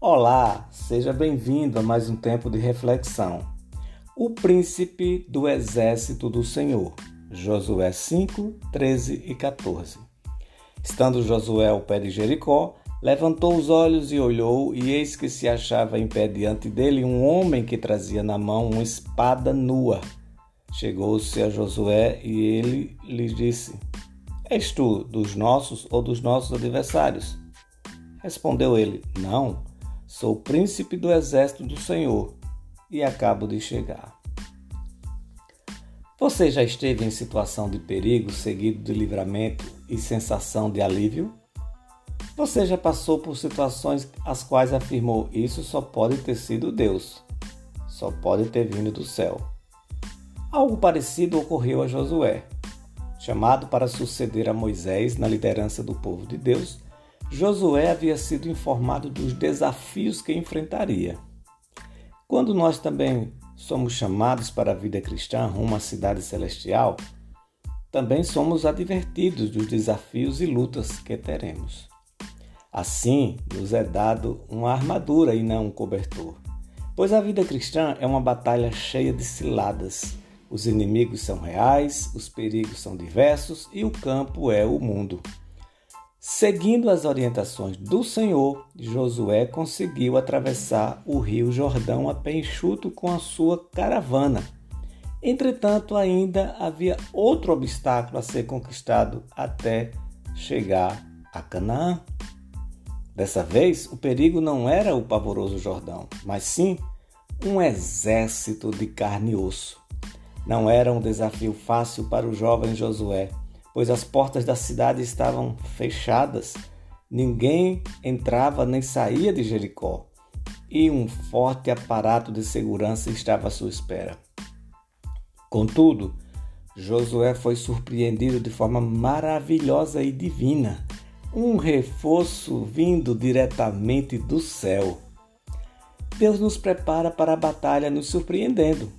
Olá, seja bem-vindo a mais um tempo de reflexão. O príncipe do exército do Senhor. Josué 5, 13 e 14. Estando Josué ao pé de Jericó, levantou os olhos e olhou, e eis que se achava em pé diante dele um homem que trazia na mão uma espada nua. Chegou-se a Josué e ele lhe disse: És tu dos nossos ou dos nossos adversários? Respondeu ele: Não, sou príncipe do exército do Senhor e acabo de chegar. Você já esteve em situação de perigo seguido de livramento e sensação de alívio? Você já passou por situações as quais afirmou isso só pode ter sido Deus, só pode ter vindo do céu. Algo parecido ocorreu a Josué. Chamado para suceder a Moisés na liderança do povo de Deus, Josué havia sido informado dos desafios que enfrentaria. Quando nós também somos chamados para a vida cristã rumo à cidade celestial, também somos advertidos dos desafios e lutas que teremos. Assim, nos é dado uma armadura e não um cobertor, pois a vida cristã é uma batalha cheia de ciladas. Os inimigos são reais, os perigos são diversos e o campo é o mundo. Seguindo as orientações do Senhor, Josué conseguiu atravessar o rio Jordão a pé enxuto com a sua caravana. Entretanto, ainda havia outro obstáculo a ser conquistado até chegar a Canaã. Dessa vez, o perigo não era o pavoroso Jordão, mas sim um exército de carne e osso. Não era um desafio fácil para o jovem Josué pois as portas da cidade estavam fechadas, ninguém entrava nem saía de Jericó, e um forte aparato de segurança estava à sua espera. Contudo, Josué foi surpreendido de forma maravilhosa e divina, um reforço vindo diretamente do céu. Deus nos prepara para a batalha nos surpreendendo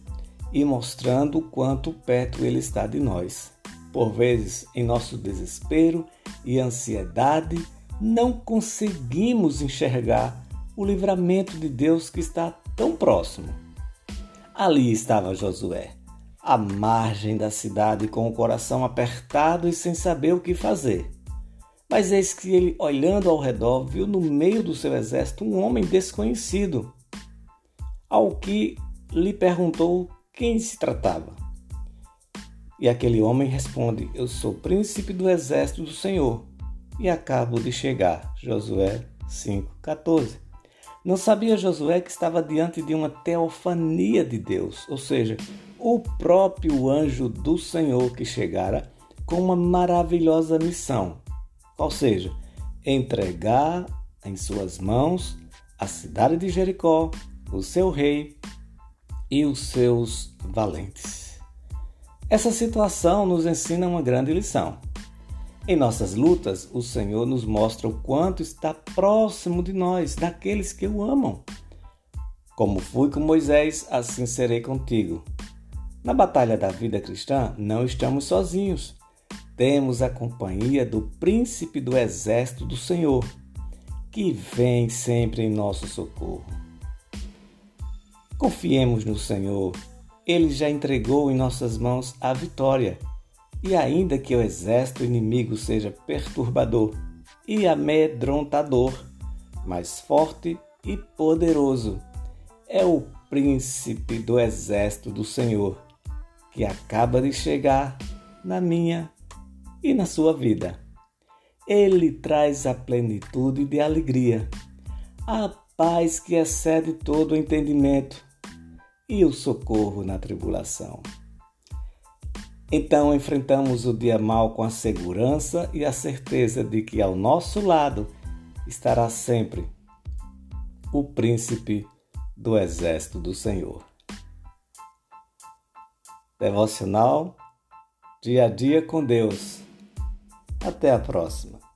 e mostrando o quanto perto Ele está de nós. Por vezes, em nosso desespero e ansiedade, não conseguimos enxergar o livramento de Deus que está tão próximo. Ali estava Josué, à margem da cidade, com o coração apertado e sem saber o que fazer. Mas eis que ele, olhando ao redor, viu no meio do seu exército um homem desconhecido, ao que lhe perguntou quem se tratava. E aquele homem responde: Eu sou príncipe do exército do Senhor e acabo de chegar. Josué 5,14. Não sabia Josué que estava diante de uma teofania de Deus, ou seja, o próprio anjo do Senhor que chegara com uma maravilhosa missão, ou seja, entregar em suas mãos a cidade de Jericó, o seu rei e os seus valentes. Essa situação nos ensina uma grande lição. Em nossas lutas, o Senhor nos mostra o quanto está próximo de nós, daqueles que o amam. Como fui com Moisés, assim serei contigo. Na batalha da vida cristã, não estamos sozinhos. Temos a companhia do príncipe do exército do Senhor, que vem sempre em nosso socorro. Confiemos no Senhor ele já entregou em nossas mãos a vitória. E ainda que o exército inimigo seja perturbador e amedrontador, mais forte e poderoso, é o príncipe do exército do Senhor, que acaba de chegar na minha e na sua vida. Ele traz a plenitude de alegria, a paz que excede todo o entendimento e o socorro na tribulação. Então enfrentamos o dia mal com a segurança e a certeza de que ao nosso lado estará sempre o príncipe do exército do Senhor. Devocional Dia a Dia com Deus. Até a próxima.